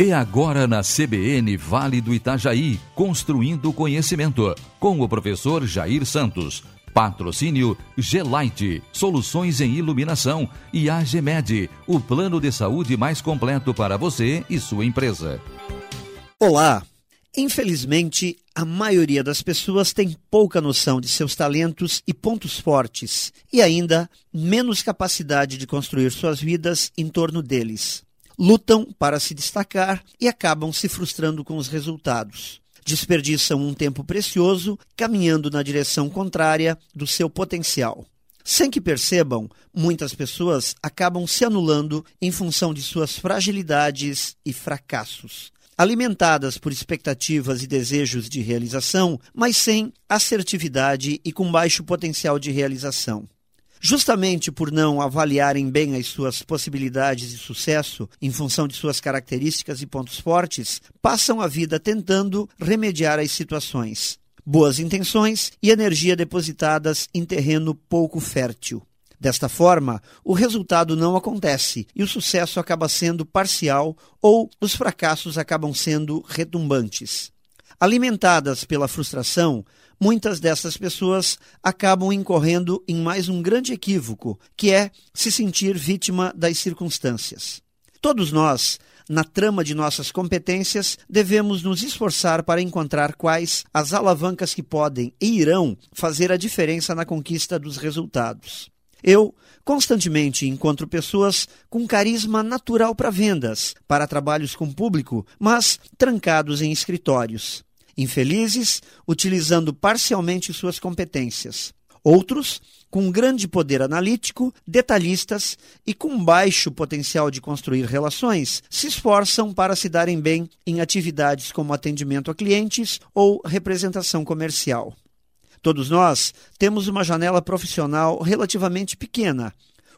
E agora na CBN Vale do Itajaí, construindo conhecimento, com o professor Jair Santos. Patrocínio Gelite, soluções em iluminação e AGMed, o plano de saúde mais completo para você e sua empresa. Olá! Infelizmente, a maioria das pessoas tem pouca noção de seus talentos e pontos fortes e ainda menos capacidade de construir suas vidas em torno deles lutam para se destacar e acabam se frustrando com os resultados. Desperdiçam um tempo precioso caminhando na direção contrária do seu potencial. Sem que percebam, muitas pessoas acabam se anulando em função de suas fragilidades e fracassos. Alimentadas por expectativas e desejos de realização, mas sem assertividade e com baixo potencial de realização. Justamente por não avaliarem bem as suas possibilidades de sucesso em função de suas características e pontos fortes, passam a vida tentando remediar as situações. Boas intenções e energia depositadas em terreno pouco fértil. Desta forma, o resultado não acontece e o sucesso acaba sendo parcial ou os fracassos acabam sendo retumbantes. Alimentadas pela frustração, muitas dessas pessoas acabam incorrendo em mais um grande equívoco, que é se sentir vítima das circunstâncias. Todos nós, na trama de nossas competências, devemos nos esforçar para encontrar quais as alavancas que podem e irão fazer a diferença na conquista dos resultados. Eu constantemente encontro pessoas com carisma natural para vendas, para trabalhos com público, mas trancados em escritórios infelizes, utilizando parcialmente suas competências. Outros, com grande poder analítico, detalhistas e com baixo potencial de construir relações, se esforçam para se darem bem em atividades como atendimento a clientes ou representação comercial. Todos nós temos uma janela profissional relativamente pequena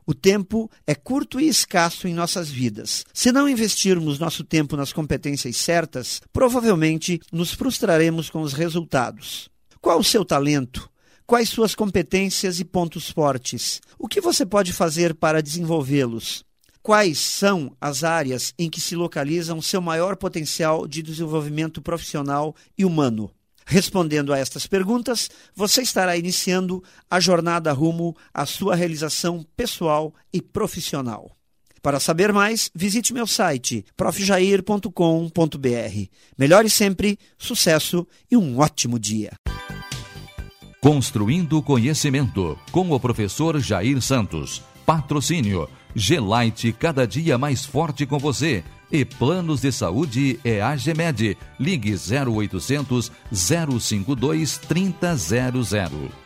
o tempo é curto e escasso em nossas vidas. Se não investirmos nosso tempo nas competências certas, provavelmente nos frustraremos com os resultados. Qual o seu talento? Quais suas competências e pontos fortes? O que você pode fazer para desenvolvê-los? Quais são as áreas em que se localiza o seu maior potencial de desenvolvimento profissional e humano? Respondendo a estas perguntas, você estará iniciando a jornada rumo à sua realização pessoal e profissional. Para saber mais, visite meu site profjair.com.br. Melhore sempre, sucesso e um ótimo dia. Construindo conhecimento com o professor Jair Santos. Patrocínio Gelite cada dia mais forte com você. E planos de saúde é a Gemed. Ligue 0800 052 3000.